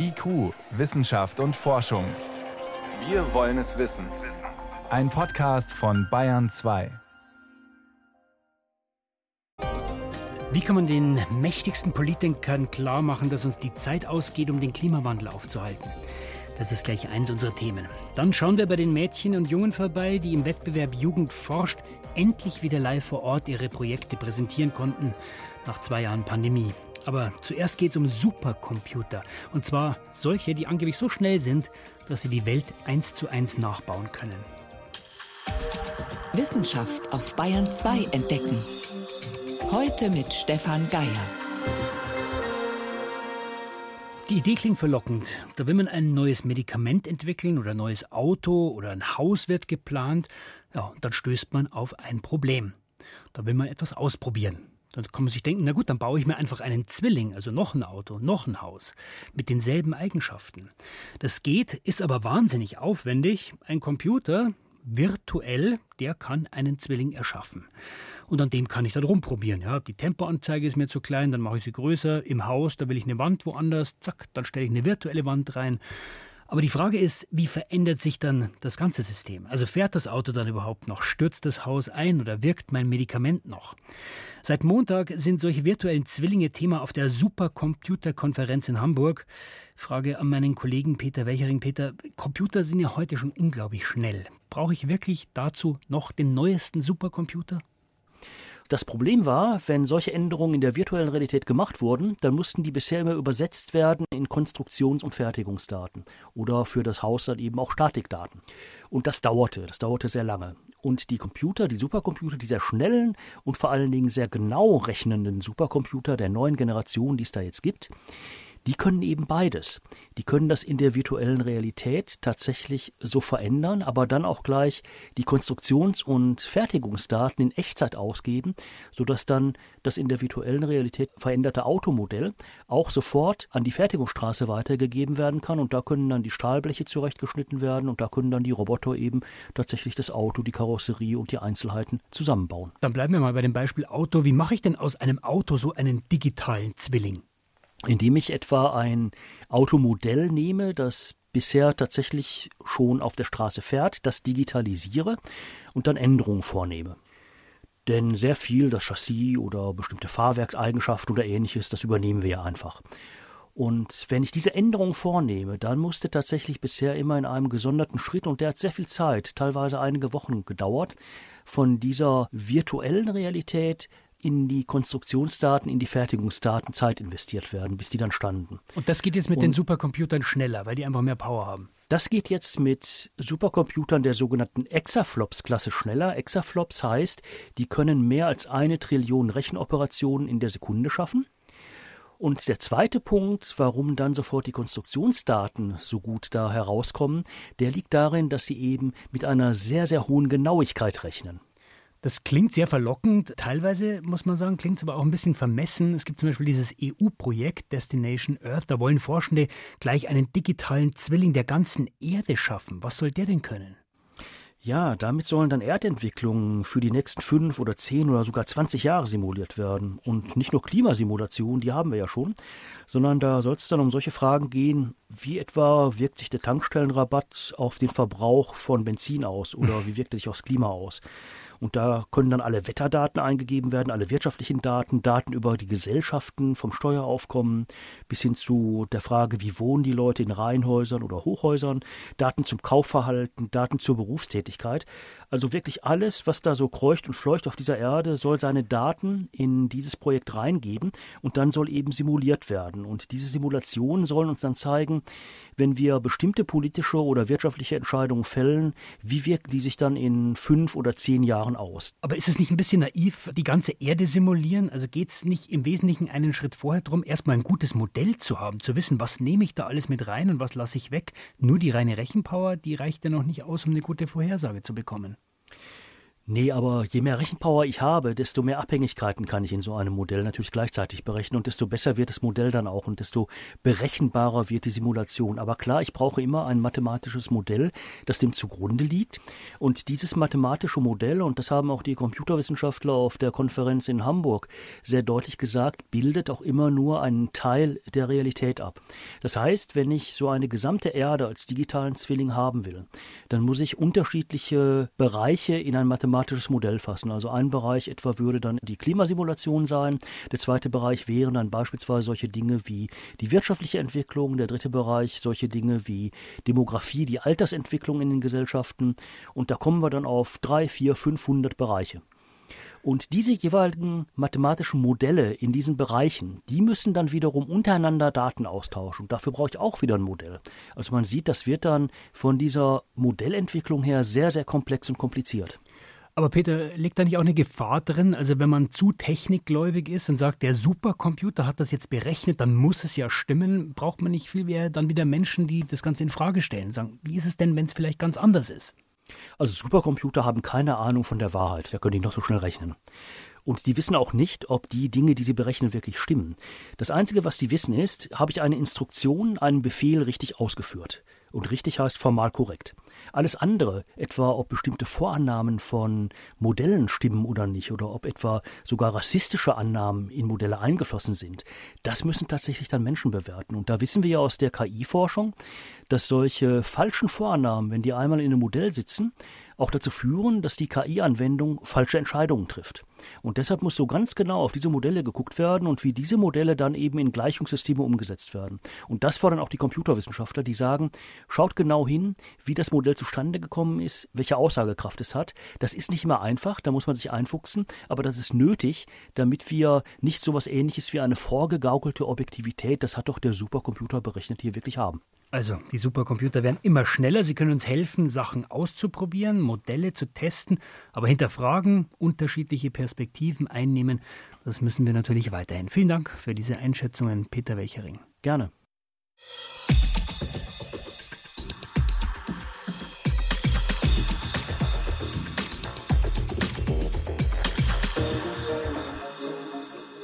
IQ, Wissenschaft und Forschung. Wir wollen es wissen. Ein Podcast von Bayern 2. Wie kann man den mächtigsten Politikern klar machen, dass uns die Zeit ausgeht, um den Klimawandel aufzuhalten? Das ist gleich eins unserer Themen. Dann schauen wir bei den Mädchen und Jungen vorbei, die im Wettbewerb Jugend forscht endlich wieder live vor Ort ihre Projekte präsentieren konnten nach zwei Jahren Pandemie. Aber zuerst geht es um Supercomputer. Und zwar solche, die angeblich so schnell sind, dass sie die Welt eins zu eins nachbauen können. Wissenschaft auf Bayern 2 entdecken. Heute mit Stefan Geier. Die Idee klingt verlockend. Da will man ein neues Medikament entwickeln oder ein neues Auto oder ein Haus wird geplant. Ja, und dann stößt man auf ein Problem. Da will man etwas ausprobieren. Dann kann man sich denken, na gut, dann baue ich mir einfach einen Zwilling, also noch ein Auto, noch ein Haus, mit denselben Eigenschaften. Das geht, ist aber wahnsinnig aufwendig. Ein Computer, virtuell, der kann einen Zwilling erschaffen. Und an dem kann ich dann rumprobieren. Ja, die Tempoanzeige ist mir zu klein, dann mache ich sie größer. Im Haus, da will ich eine Wand woanders, zack, dann stelle ich eine virtuelle Wand rein. Aber die Frage ist, wie verändert sich dann das ganze System? Also fährt das Auto dann überhaupt noch? Stürzt das Haus ein oder wirkt mein Medikament noch? Seit Montag sind solche virtuellen Zwillinge Thema auf der Supercomputer-Konferenz in Hamburg. Frage an meinen Kollegen Peter Welchering. Peter, Computer sind ja heute schon unglaublich schnell. Brauche ich wirklich dazu noch den neuesten Supercomputer? Das Problem war, wenn solche Änderungen in der virtuellen Realität gemacht wurden, dann mussten die bisher immer übersetzt werden in Konstruktions- und Fertigungsdaten oder für das Haus dann eben auch Statikdaten. Und das dauerte, das dauerte sehr lange. Und die Computer, die Supercomputer, die sehr schnellen und vor allen Dingen sehr genau rechnenden Supercomputer der neuen Generation, die es da jetzt gibt, die können eben beides. Die können das in der virtuellen Realität tatsächlich so verändern, aber dann auch gleich die Konstruktions- und Fertigungsdaten in Echtzeit ausgeben, sodass dann das in der virtuellen Realität veränderte Automodell auch sofort an die Fertigungsstraße weitergegeben werden kann und da können dann die Stahlbleche zurechtgeschnitten werden und da können dann die Roboter eben tatsächlich das Auto, die Karosserie und die Einzelheiten zusammenbauen. Dann bleiben wir mal bei dem Beispiel Auto. Wie mache ich denn aus einem Auto so einen digitalen Zwilling? Indem ich etwa ein Automodell nehme, das bisher tatsächlich schon auf der Straße fährt, das digitalisiere und dann Änderungen vornehme. Denn sehr viel, das Chassis oder bestimmte Fahrwerkseigenschaften oder ähnliches, das übernehmen wir ja einfach. Und wenn ich diese Änderung vornehme, dann musste tatsächlich bisher immer in einem gesonderten Schritt, und der hat sehr viel Zeit, teilweise einige Wochen gedauert, von dieser virtuellen Realität in die Konstruktionsdaten, in die Fertigungsdaten Zeit investiert werden, bis die dann standen. Und das geht jetzt mit Und den Supercomputern schneller, weil die einfach mehr Power haben. Das geht jetzt mit Supercomputern der sogenannten Exaflops-Klasse schneller. Exaflops heißt, die können mehr als eine Trillion Rechenoperationen in der Sekunde schaffen. Und der zweite Punkt, warum dann sofort die Konstruktionsdaten so gut da herauskommen, der liegt darin, dass sie eben mit einer sehr, sehr hohen Genauigkeit rechnen. Das klingt sehr verlockend. Teilweise, muss man sagen, klingt es aber auch ein bisschen vermessen. Es gibt zum Beispiel dieses EU-Projekt Destination Earth. Da wollen Forschende gleich einen digitalen Zwilling der ganzen Erde schaffen. Was soll der denn können? Ja, damit sollen dann Erdentwicklungen für die nächsten fünf oder zehn oder sogar 20 Jahre simuliert werden. Und nicht nur Klimasimulationen, die haben wir ja schon, sondern da soll es dann um solche Fragen gehen, wie etwa wirkt sich der Tankstellenrabatt auf den Verbrauch von Benzin aus oder wie wirkt er sich aufs Klima aus? Und da können dann alle Wetterdaten eingegeben werden, alle wirtschaftlichen Daten, Daten über die Gesellschaften, vom Steueraufkommen bis hin zu der Frage, wie wohnen die Leute in Reihenhäusern oder Hochhäusern, Daten zum Kaufverhalten, Daten zur Berufstätigkeit. Also wirklich alles, was da so kreucht und fleucht auf dieser Erde, soll seine Daten in dieses Projekt reingeben und dann soll eben simuliert werden. Und diese Simulationen sollen uns dann zeigen, wenn wir bestimmte politische oder wirtschaftliche Entscheidungen fällen, wie wirken die sich dann in fünf oder zehn Jahren aus. Aber ist es nicht ein bisschen naiv, die ganze Erde simulieren? Also geht es nicht im Wesentlichen einen Schritt vorher darum, erstmal ein gutes Modell zu haben, zu wissen, was nehme ich da alles mit rein und was lasse ich weg? Nur die reine Rechenpower, die reicht ja noch nicht aus, um eine gute Vorhersage zu bekommen. Nee, aber je mehr Rechenpower ich habe, desto mehr Abhängigkeiten kann ich in so einem Modell natürlich gleichzeitig berechnen und desto besser wird das Modell dann auch und desto berechenbarer wird die Simulation. Aber klar, ich brauche immer ein mathematisches Modell, das dem zugrunde liegt. Und dieses mathematische Modell, und das haben auch die Computerwissenschaftler auf der Konferenz in Hamburg sehr deutlich gesagt, bildet auch immer nur einen Teil der Realität ab. Das heißt, wenn ich so eine gesamte Erde als digitalen Zwilling haben will, dann muss ich unterschiedliche Bereiche in ein mathematisches mathematisches Modell fassen. Also ein Bereich etwa würde dann die Klimasimulation sein, der zweite Bereich wären dann beispielsweise solche Dinge wie die wirtschaftliche Entwicklung, der dritte Bereich solche Dinge wie Demografie, die Altersentwicklung in den Gesellschaften und da kommen wir dann auf drei, vier, 500 Bereiche. Und diese jeweiligen mathematischen Modelle in diesen Bereichen, die müssen dann wiederum untereinander Daten austauschen. Und dafür brauche ich auch wieder ein Modell. Also man sieht, das wird dann von dieser Modellentwicklung her sehr, sehr komplex und kompliziert. Aber Peter, liegt da nicht auch eine Gefahr drin? Also wenn man zu technikgläubig ist und sagt, der Supercomputer hat das jetzt berechnet, dann muss es ja stimmen, braucht man nicht viel mehr dann wieder Menschen, die das Ganze in Frage stellen, sagen, wie ist es denn, wenn es vielleicht ganz anders ist? Also Supercomputer haben keine Ahnung von der Wahrheit, da können die noch so schnell rechnen. Und die wissen auch nicht, ob die Dinge, die sie berechnen, wirklich stimmen. Das Einzige, was die wissen, ist, habe ich eine Instruktion, einen Befehl richtig ausgeführt. Und richtig heißt formal korrekt. Alles andere, etwa ob bestimmte Vorannahmen von Modellen stimmen oder nicht, oder ob etwa sogar rassistische Annahmen in Modelle eingeflossen sind, das müssen tatsächlich dann Menschen bewerten. Und da wissen wir ja aus der KI-Forschung, dass solche falschen Vorannahmen, wenn die einmal in einem Modell sitzen, auch dazu führen, dass die KI-Anwendung falsche Entscheidungen trifft. Und deshalb muss so ganz genau auf diese Modelle geguckt werden und wie diese Modelle dann eben in Gleichungssysteme umgesetzt werden. Und das fordern auch die Computerwissenschaftler, die sagen, schaut genau hin, wie das Modell zustande gekommen ist, welche Aussagekraft es hat. Das ist nicht immer einfach, da muss man sich einfuchsen, aber das ist nötig, damit wir nicht so etwas ähnliches wie eine vorgegaukelte Objektivität, das hat doch der Supercomputer berechnet, hier wirklich haben. Also, die Supercomputer werden immer schneller. Sie können uns helfen, Sachen auszuprobieren, Modelle zu testen, aber hinterfragen, unterschiedliche Perspektiven einnehmen, das müssen wir natürlich weiterhin. Vielen Dank für diese Einschätzungen, Peter Welchering. Gerne.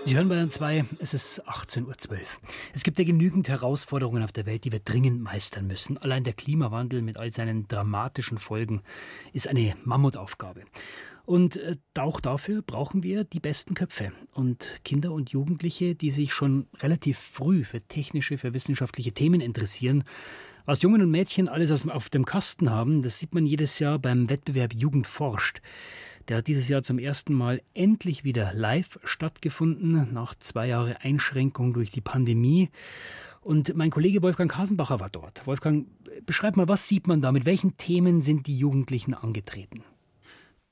Sie hören Bayern 2, es ist 18.12 Uhr. Es gibt ja genügend Herausforderungen auf der Welt, die wir dringend meistern müssen. Allein der Klimawandel mit all seinen dramatischen Folgen ist eine Mammutaufgabe. Und äh, auch dafür brauchen wir die besten Köpfe und Kinder und Jugendliche, die sich schon relativ früh für technische, für wissenschaftliche Themen interessieren. Was Jungen und Mädchen alles auf dem Kasten haben, das sieht man jedes Jahr beim Wettbewerb Jugend forscht. Der hat dieses Jahr zum ersten Mal endlich wieder live stattgefunden, nach zwei Jahren Einschränkung durch die Pandemie. Und mein Kollege Wolfgang Kasenbacher war dort. Wolfgang, beschreib mal, was sieht man da? Mit welchen Themen sind die Jugendlichen angetreten?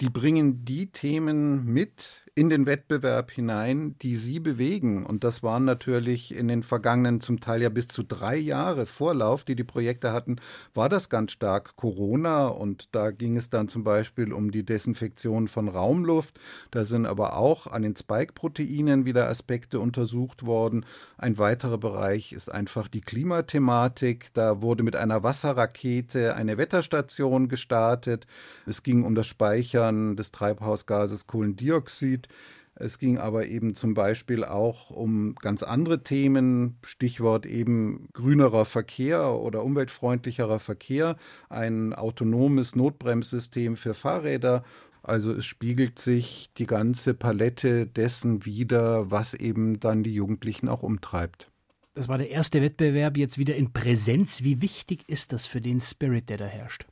Die bringen die Themen mit in den Wettbewerb hinein, die sie bewegen. Und das waren natürlich in den vergangenen zum Teil ja bis zu drei Jahre Vorlauf, die die Projekte hatten, war das ganz stark Corona. Und da ging es dann zum Beispiel um die Desinfektion von Raumluft. Da sind aber auch an den Spike-Proteinen wieder Aspekte untersucht worden. Ein weiterer Bereich ist einfach die Klimathematik. Da wurde mit einer Wasserrakete eine Wetterstation gestartet. Es ging um das Speichern Verbrennern des Treibhausgases Kohlendioxid. Es ging aber eben zum Beispiel auch um ganz andere Themen, Stichwort eben grünerer Verkehr oder umweltfreundlicherer Verkehr, ein autonomes Notbremssystem für Fahrräder. Also es spiegelt sich die ganze Palette dessen wider, was eben dann die Jugendlichen auch umtreibt. Das war der erste Wettbewerb jetzt wieder in Präsenz. Wie wichtig ist das für den Spirit, der da herrscht?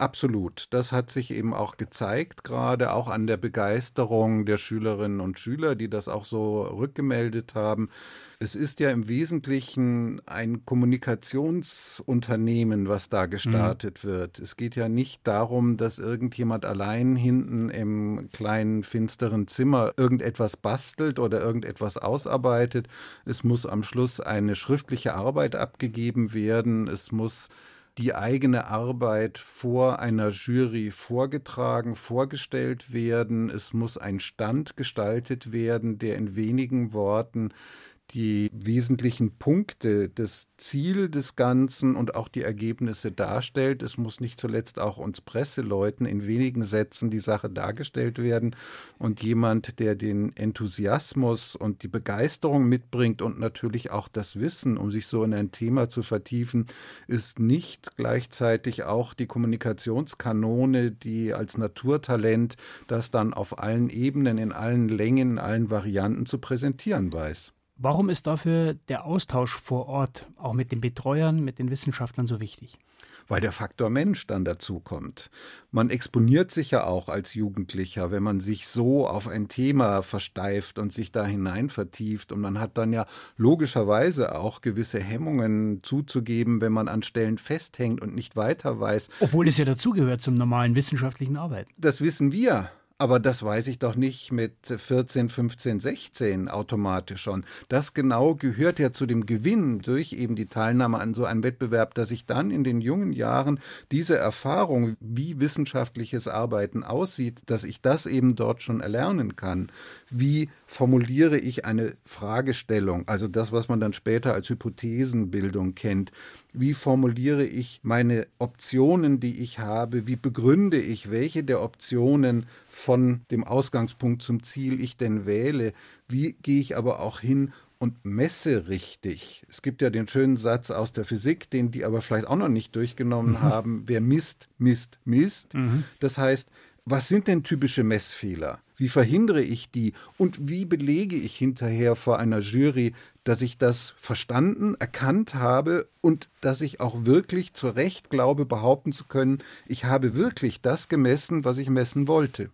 Absolut. Das hat sich eben auch gezeigt, gerade auch an der Begeisterung der Schülerinnen und Schüler, die das auch so rückgemeldet haben. Es ist ja im Wesentlichen ein Kommunikationsunternehmen, was da gestartet mhm. wird. Es geht ja nicht darum, dass irgendjemand allein hinten im kleinen finsteren Zimmer irgendetwas bastelt oder irgendetwas ausarbeitet. Es muss am Schluss eine schriftliche Arbeit abgegeben werden. Es muss die eigene Arbeit vor einer Jury vorgetragen, vorgestellt werden. Es muss ein Stand gestaltet werden, der in wenigen Worten die wesentlichen Punkte, das Ziel des Ganzen und auch die Ergebnisse darstellt. Es muss nicht zuletzt auch uns Presseleuten in wenigen Sätzen die Sache dargestellt werden. Und jemand, der den Enthusiasmus und die Begeisterung mitbringt und natürlich auch das Wissen, um sich so in ein Thema zu vertiefen, ist nicht gleichzeitig auch die Kommunikationskanone, die als Naturtalent das dann auf allen Ebenen, in allen Längen, in allen Varianten zu präsentieren weiß. Warum ist dafür der Austausch vor Ort, auch mit den Betreuern, mit den Wissenschaftlern so wichtig? Weil der Faktor Mensch dann dazu kommt. Man exponiert sich ja auch als Jugendlicher, wenn man sich so auf ein Thema versteift und sich da hinein vertieft. Und man hat dann ja logischerweise auch gewisse Hemmungen zuzugeben, wenn man an Stellen festhängt und nicht weiter weiß. Obwohl es ja dazugehört zum normalen wissenschaftlichen Arbeiten. Das wissen wir. Aber das weiß ich doch nicht mit 14, 15, 16 automatisch schon. Das genau gehört ja zu dem Gewinn durch eben die Teilnahme an so einem Wettbewerb, dass ich dann in den jungen Jahren diese Erfahrung, wie wissenschaftliches Arbeiten aussieht, dass ich das eben dort schon erlernen kann. Wie formuliere ich eine Fragestellung, also das, was man dann später als Hypothesenbildung kennt. Wie formuliere ich meine Optionen, die ich habe? Wie begründe ich, welche der Optionen von dem Ausgangspunkt zum Ziel ich denn wähle? Wie gehe ich aber auch hin und messe richtig. Es gibt ja den schönen Satz aus der Physik, den die aber vielleicht auch noch nicht durchgenommen mhm. haben. Wer misst, misst, misst. Mhm. Das heißt, was sind denn typische Messfehler? Wie verhindere ich die? Und wie belege ich hinterher vor einer Jury, dass ich das verstanden, erkannt habe und dass ich auch wirklich zu Recht glaube, behaupten zu können, ich habe wirklich das gemessen, was ich messen wollte.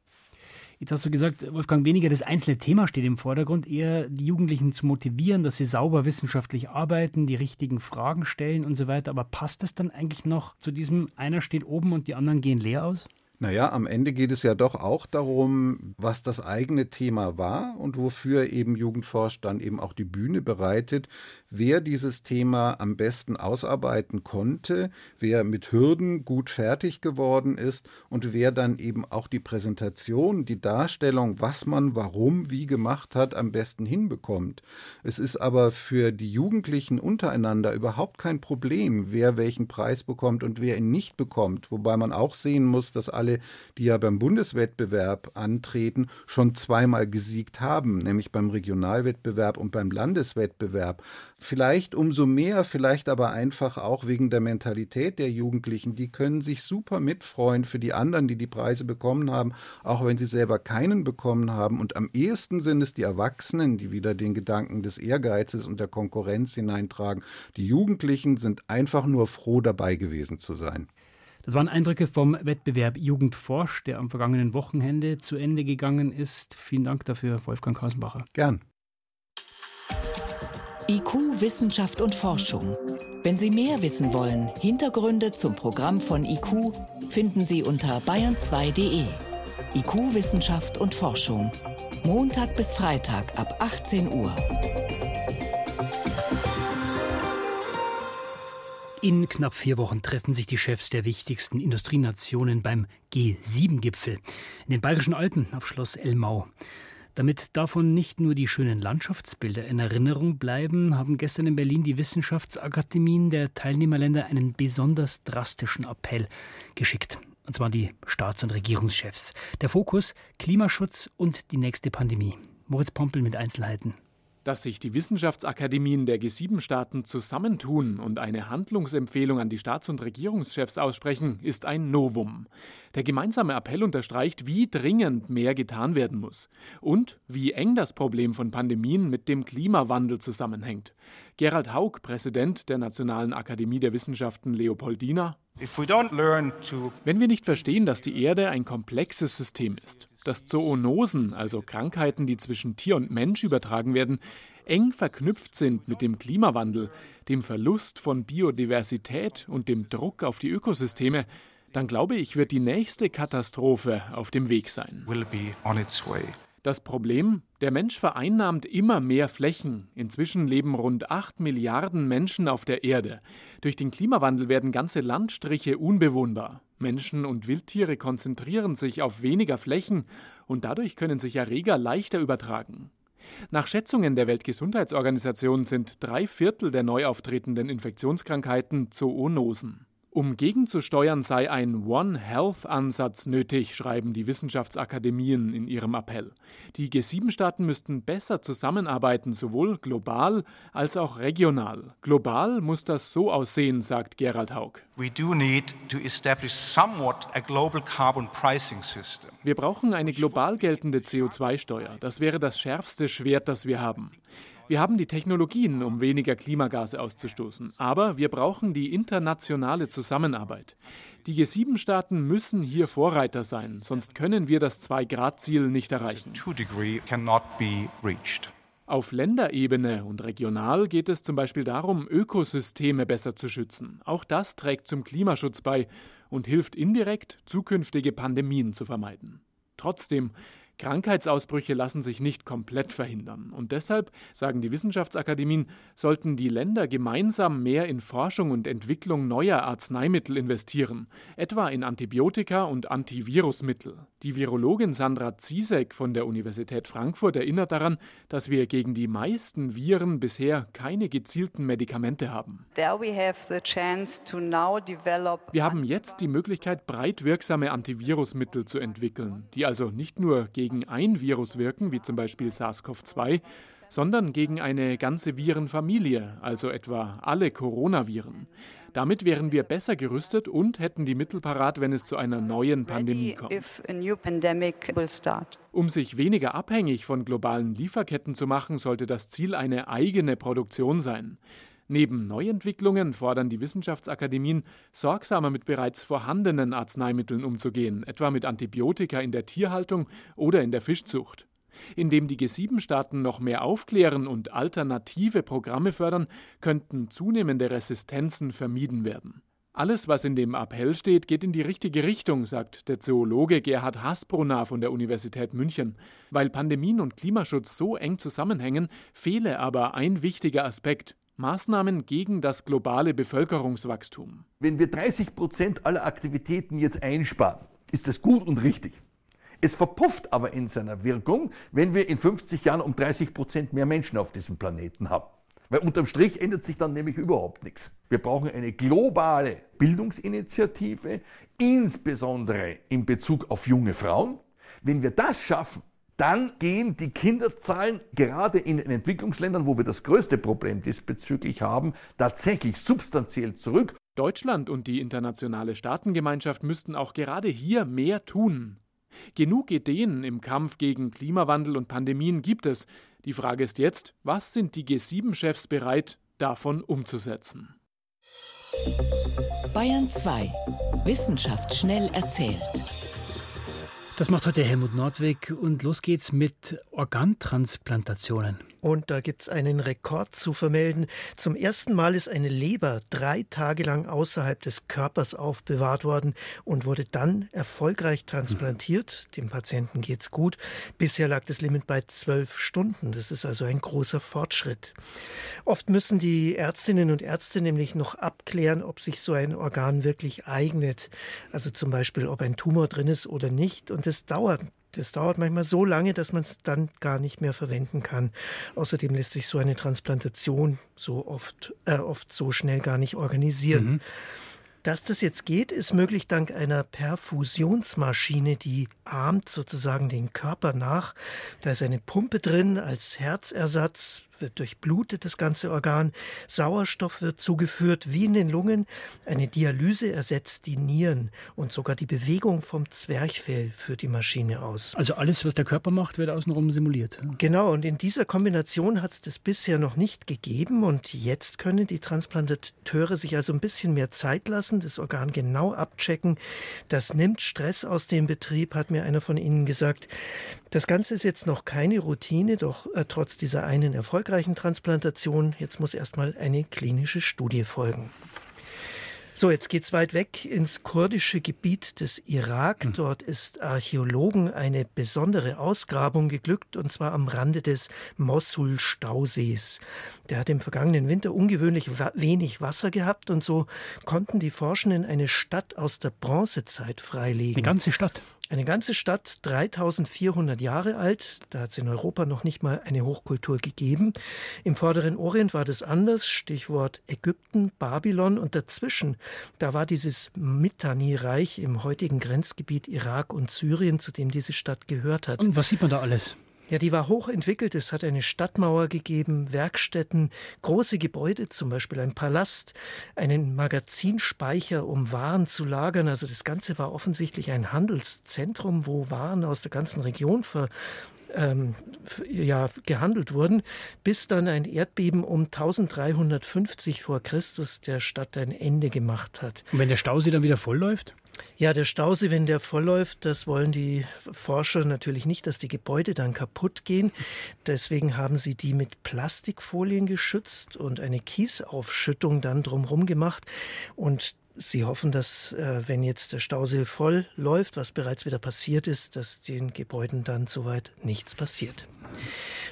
Jetzt hast du gesagt, Wolfgang, weniger das einzelne Thema steht im Vordergrund, eher die Jugendlichen zu motivieren, dass sie sauber wissenschaftlich arbeiten, die richtigen Fragen stellen und so weiter. Aber passt es dann eigentlich noch zu diesem, einer steht oben und die anderen gehen leer aus? Naja, am Ende geht es ja doch auch darum, was das eigene Thema war und wofür eben Jugendforsch dann eben auch die Bühne bereitet, wer dieses Thema am besten ausarbeiten konnte, wer mit Hürden gut fertig geworden ist und wer dann eben auch die Präsentation, die Darstellung, was man warum wie gemacht hat, am besten hinbekommt. Es ist aber für die Jugendlichen untereinander überhaupt kein Problem, wer welchen Preis bekommt und wer ihn nicht bekommt, wobei man auch sehen muss, dass alle alle, die ja beim Bundeswettbewerb antreten, schon zweimal gesiegt haben, nämlich beim Regionalwettbewerb und beim Landeswettbewerb. Vielleicht umso mehr, vielleicht aber einfach auch wegen der Mentalität der Jugendlichen. Die können sich super mitfreuen für die anderen, die die Preise bekommen haben, auch wenn sie selber keinen bekommen haben. Und am ehesten sind es die Erwachsenen, die wieder den Gedanken des Ehrgeizes und der Konkurrenz hineintragen. Die Jugendlichen sind einfach nur froh dabei gewesen zu sein. Das waren Eindrücke vom Wettbewerb Jugend forscht, der am vergangenen Wochenende zu Ende gegangen ist. Vielen Dank dafür, Wolfgang Kasenbacher. Gern. IQ, Wissenschaft und Forschung. Wenn Sie mehr wissen wollen, Hintergründe zum Programm von IQ finden Sie unter bayern2.de. IQ, Wissenschaft und Forschung. Montag bis Freitag ab 18 Uhr. In knapp vier Wochen treffen sich die Chefs der wichtigsten Industrienationen beim G7-Gipfel in den Bayerischen Alpen auf Schloss Elmau. Damit davon nicht nur die schönen Landschaftsbilder in Erinnerung bleiben, haben gestern in Berlin die Wissenschaftsakademien der Teilnehmerländer einen besonders drastischen Appell geschickt. Und zwar die Staats- und Regierungschefs. Der Fokus Klimaschutz und die nächste Pandemie. Moritz Pompel mit Einzelheiten. Dass sich die Wissenschaftsakademien der G7-Staaten zusammentun und eine Handlungsempfehlung an die Staats- und Regierungschefs aussprechen, ist ein Novum. Der gemeinsame Appell unterstreicht, wie dringend mehr getan werden muss und wie eng das Problem von Pandemien mit dem Klimawandel zusammenhängt. Gerald Haug, Präsident der Nationalen Akademie der Wissenschaften Leopoldina. Wenn wir nicht verstehen, dass die Erde ein komplexes System ist, dass Zoonosen, also Krankheiten, die zwischen Tier und Mensch übertragen werden, eng verknüpft sind mit dem Klimawandel, dem Verlust von Biodiversität und dem Druck auf die Ökosysteme, dann glaube ich, wird die nächste Katastrophe auf dem Weg sein. Das Problem, der Mensch vereinnahmt immer mehr Flächen. Inzwischen leben rund 8 Milliarden Menschen auf der Erde. Durch den Klimawandel werden ganze Landstriche unbewohnbar. Menschen und Wildtiere konzentrieren sich auf weniger Flächen und dadurch können sich Erreger leichter übertragen. Nach Schätzungen der Weltgesundheitsorganisation sind drei Viertel der neu auftretenden Infektionskrankheiten Zoonosen. Um gegenzusteuern sei ein One Health-Ansatz nötig, schreiben die Wissenschaftsakademien in ihrem Appell. Die G7-Staaten müssten besser zusammenarbeiten, sowohl global als auch regional. Global muss das so aussehen, sagt Gerald Haug. Wir brauchen eine global geltende CO2-Steuer. Das wäre das schärfste Schwert, das wir haben. Wir haben die Technologien, um weniger Klimagase auszustoßen, aber wir brauchen die internationale Zusammenarbeit. Die G7-Staaten müssen hier Vorreiter sein, sonst können wir das Zwei-Grad-Ziel nicht erreichen. Auf Länderebene und regional geht es zum Beispiel darum, Ökosysteme besser zu schützen. Auch das trägt zum Klimaschutz bei und hilft indirekt, zukünftige Pandemien zu vermeiden. Trotzdem, Krankheitsausbrüche lassen sich nicht komplett verhindern. Und deshalb, sagen die Wissenschaftsakademien, sollten die Länder gemeinsam mehr in Forschung und Entwicklung neuer Arzneimittel investieren, etwa in Antibiotika und Antivirusmittel. Die Virologin Sandra Ziesek von der Universität Frankfurt erinnert daran, dass wir gegen die meisten Viren bisher keine gezielten Medikamente haben. Wir haben jetzt die Möglichkeit, breit wirksame Antivirusmittel zu entwickeln, die also nicht nur gegen gegen ein Virus wirken, wie zum Beispiel SARS-CoV-2, sondern gegen eine ganze Virenfamilie, also etwa alle Coronaviren. Damit wären wir besser gerüstet und hätten die Mittel parat, wenn es zu einer neuen Pandemie kommt. Um sich weniger abhängig von globalen Lieferketten zu machen, sollte das Ziel eine eigene Produktion sein. Neben Neuentwicklungen fordern die Wissenschaftsakademien, sorgsamer mit bereits vorhandenen Arzneimitteln umzugehen, etwa mit Antibiotika in der Tierhaltung oder in der Fischzucht. Indem die G7-Staaten noch mehr aufklären und alternative Programme fördern, könnten zunehmende Resistenzen vermieden werden. Alles, was in dem Appell steht, geht in die richtige Richtung, sagt der Zoologe Gerhard Hasbrunner von der Universität München. Weil Pandemien und Klimaschutz so eng zusammenhängen, fehle aber ein wichtiger Aspekt, Maßnahmen gegen das globale Bevölkerungswachstum. Wenn wir 30 Prozent aller Aktivitäten jetzt einsparen, ist das gut und richtig. Es verpufft aber in seiner Wirkung, wenn wir in 50 Jahren um 30 Prozent mehr Menschen auf diesem Planeten haben. Weil unterm Strich ändert sich dann nämlich überhaupt nichts. Wir brauchen eine globale Bildungsinitiative, insbesondere in Bezug auf junge Frauen. Wenn wir das schaffen, dann gehen die Kinderzahlen gerade in den Entwicklungsländern, wo wir das größte Problem diesbezüglich haben, tatsächlich substanziell zurück. Deutschland und die internationale Staatengemeinschaft müssten auch gerade hier mehr tun. Genug Ideen im Kampf gegen Klimawandel und Pandemien gibt es. Die Frage ist jetzt, was sind die G7-Chefs bereit, davon umzusetzen? Bayern 2. Wissenschaft schnell erzählt. Das macht heute Helmut Nordweg und los geht's mit Organtransplantationen. Und da gibt es einen Rekord zu vermelden. Zum ersten Mal ist eine Leber drei Tage lang außerhalb des Körpers aufbewahrt worden und wurde dann erfolgreich transplantiert. Dem Patienten geht's gut. Bisher lag das Limit bei zwölf Stunden. Das ist also ein großer Fortschritt. Oft müssen die Ärztinnen und Ärzte nämlich noch abklären, ob sich so ein Organ wirklich eignet. Also zum Beispiel, ob ein Tumor drin ist oder nicht. Und es dauert das dauert manchmal so lange, dass man es dann gar nicht mehr verwenden kann. Außerdem lässt sich so eine Transplantation so oft, äh, oft so schnell gar nicht organisieren. Mhm. Dass das jetzt geht, ist möglich dank einer Perfusionsmaschine, die ahmt sozusagen den Körper nach. Da ist eine Pumpe drin als Herzersatz wird durchblutet, das ganze Organ. Sauerstoff wird zugeführt wie in den Lungen. Eine Dialyse ersetzt die Nieren und sogar die Bewegung vom Zwerchfell führt die Maschine aus. Also alles, was der Körper macht, wird außenrum simuliert. Genau, und in dieser Kombination hat es das bisher noch nicht gegeben und jetzt können die Transplantateure sich also ein bisschen mehr Zeit lassen, das Organ genau abchecken. Das nimmt Stress aus dem Betrieb, hat mir einer von Ihnen gesagt. Das Ganze ist jetzt noch keine Routine, doch äh, trotz dieser einen erfolgreichen Transplantation, jetzt muss erstmal eine klinische Studie folgen. So, jetzt geht's weit weg ins kurdische Gebiet des Irak. Hm. Dort ist Archäologen eine besondere Ausgrabung geglückt, und zwar am Rande des Mosul-Stausees. Der hat im vergangenen Winter ungewöhnlich wenig Wasser gehabt und so konnten die Forschenden eine Stadt aus der Bronzezeit freilegen. Eine ganze Stadt? Eine ganze Stadt, 3400 Jahre alt. Da hat es in Europa noch nicht mal eine Hochkultur gegeben. Im Vorderen Orient war das anders. Stichwort Ägypten, Babylon. Und dazwischen, da war dieses Mitanni-Reich im heutigen Grenzgebiet Irak und Syrien, zu dem diese Stadt gehört hat. Und was sieht man da alles? Ja, die war hochentwickelt. Es hat eine Stadtmauer gegeben, Werkstätten, große Gebäude, zum Beispiel ein Palast, einen Magazinspeicher, um Waren zu lagern. Also das Ganze war offensichtlich ein Handelszentrum, wo Waren aus der ganzen Region ver, ähm, ja, gehandelt wurden, bis dann ein Erdbeben um 1350 vor Christus der Stadt ein Ende gemacht hat. Und wenn der Stausee dann wieder vollläuft? Ja, der Stausee, wenn der vollläuft, das wollen die Forscher natürlich nicht, dass die Gebäude dann kaputt gehen. Deswegen haben sie die mit Plastikfolien geschützt und eine Kiesaufschüttung dann drumherum gemacht. Und Sie hoffen, dass, äh, wenn jetzt der Stausee voll läuft, was bereits wieder passiert ist, dass den Gebäuden dann soweit nichts passiert.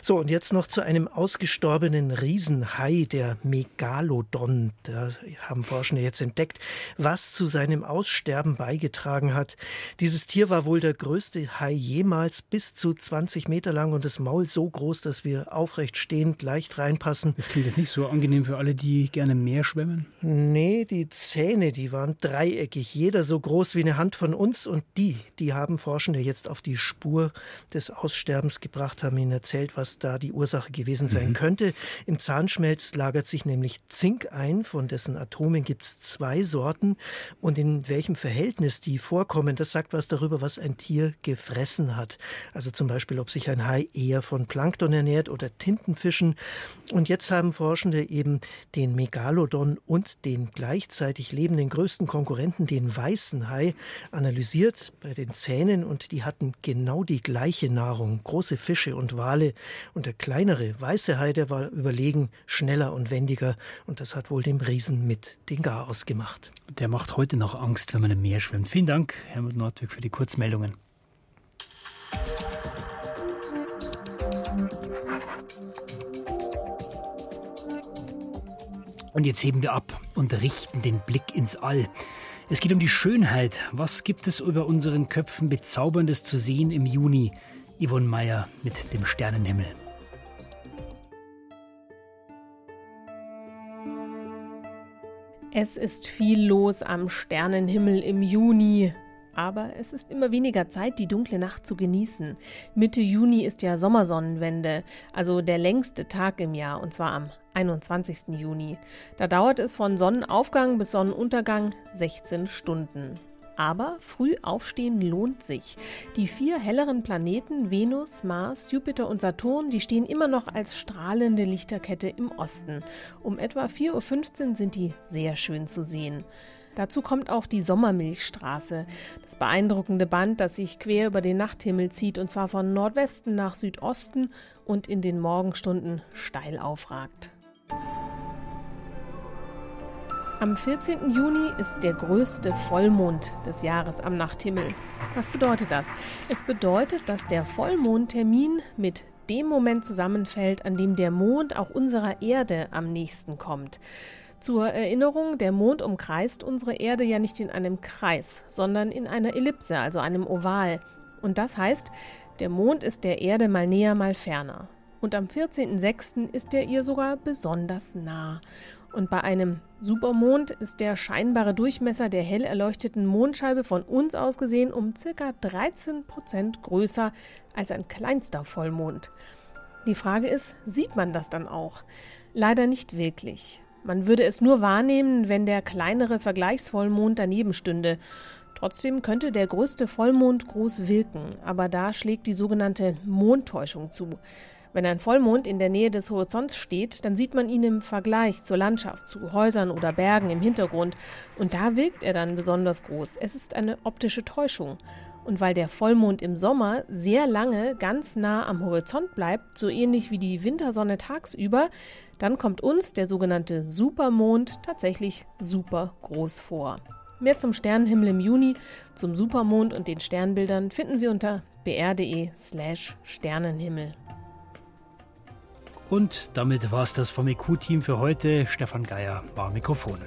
So, und jetzt noch zu einem ausgestorbenen Riesenhai, der Megalodon. Da haben Forschende jetzt entdeckt, was zu seinem Aussterben beigetragen hat. Dieses Tier war wohl der größte Hai jemals, bis zu 20 Meter lang und das Maul so groß, dass wir aufrecht stehend leicht reinpassen. Das klingt jetzt nicht so angenehm für alle, die gerne mehr schwimmen. Nee, die Zähne, die waren dreieckig, jeder so groß wie eine Hand von uns und die, die haben Forschende jetzt auf die Spur des Aussterbens gebracht, haben ihnen erzählt, was da die Ursache gewesen sein mhm. könnte. Im Zahnschmelz lagert sich nämlich Zink ein, von dessen Atomen gibt es zwei Sorten. Und in welchem Verhältnis die vorkommen, das sagt was darüber, was ein Tier gefressen hat. Also zum Beispiel, ob sich ein Hai eher von Plankton ernährt oder Tintenfischen. Und jetzt haben Forschende eben den Megalodon und den gleichzeitig lebenden größten Konkurrenten, den weißen Hai, analysiert bei den Zähnen und die hatten genau die gleiche Nahrung. Große Fische und Wale. Und der kleinere weiße Hai, der war überlegen, schneller und wendiger. Und das hat wohl dem Riesen mit den Garaus gemacht. Der macht heute noch Angst, wenn man im Meer schwimmt. Vielen Dank, Helmut Nordwig, für die Kurzmeldungen. Und jetzt heben wir ab und richten den Blick ins All. Es geht um die Schönheit. Was gibt es über unseren Köpfen Bezauberndes zu sehen im Juni? Yvonne Meyer mit dem Sternenhimmel. Es ist viel los am Sternenhimmel im Juni. Aber es ist immer weniger Zeit, die dunkle Nacht zu genießen. Mitte Juni ist ja Sommersonnenwende, also der längste Tag im Jahr, und zwar am 21. Juni. Da dauert es von Sonnenaufgang bis Sonnenuntergang 16 Stunden. Aber früh aufstehen lohnt sich. Die vier helleren Planeten Venus, Mars, Jupiter und Saturn, die stehen immer noch als strahlende Lichterkette im Osten. Um etwa 4.15 Uhr sind die sehr schön zu sehen. Dazu kommt auch die Sommermilchstraße, das beeindruckende Band, das sich quer über den Nachthimmel zieht und zwar von Nordwesten nach Südosten und in den Morgenstunden steil aufragt. Am 14. Juni ist der größte Vollmond des Jahres am Nachthimmel. Was bedeutet das? Es bedeutet, dass der Vollmondtermin mit dem Moment zusammenfällt, an dem der Mond auch unserer Erde am nächsten kommt. Zur Erinnerung, der Mond umkreist unsere Erde ja nicht in einem Kreis, sondern in einer Ellipse, also einem Oval. Und das heißt, der Mond ist der Erde mal näher, mal ferner. Und am 14.06. ist er ihr sogar besonders nah. Und bei einem Supermond ist der scheinbare Durchmesser der hell erleuchteten Mondscheibe von uns aus gesehen um ca. 13 Prozent größer als ein kleinster Vollmond. Die Frage ist, sieht man das dann auch? Leider nicht wirklich. Man würde es nur wahrnehmen, wenn der kleinere Vergleichsvollmond daneben stünde. Trotzdem könnte der größte Vollmond groß wirken, aber da schlägt die sogenannte Mondtäuschung zu. Wenn ein Vollmond in der Nähe des Horizonts steht, dann sieht man ihn im Vergleich zur Landschaft, zu Häusern oder Bergen im Hintergrund. Und da wirkt er dann besonders groß. Es ist eine optische Täuschung. Und weil der Vollmond im Sommer sehr lange ganz nah am Horizont bleibt, so ähnlich wie die Wintersonne tagsüber, dann kommt uns der sogenannte Supermond tatsächlich super groß vor. Mehr zum Sternenhimmel im Juni, zum Supermond und den Sternbildern finden Sie unter br.de/slash Sternenhimmel. Und damit war es das vom EQ-Team für heute. Stefan Geier war Mikrofon.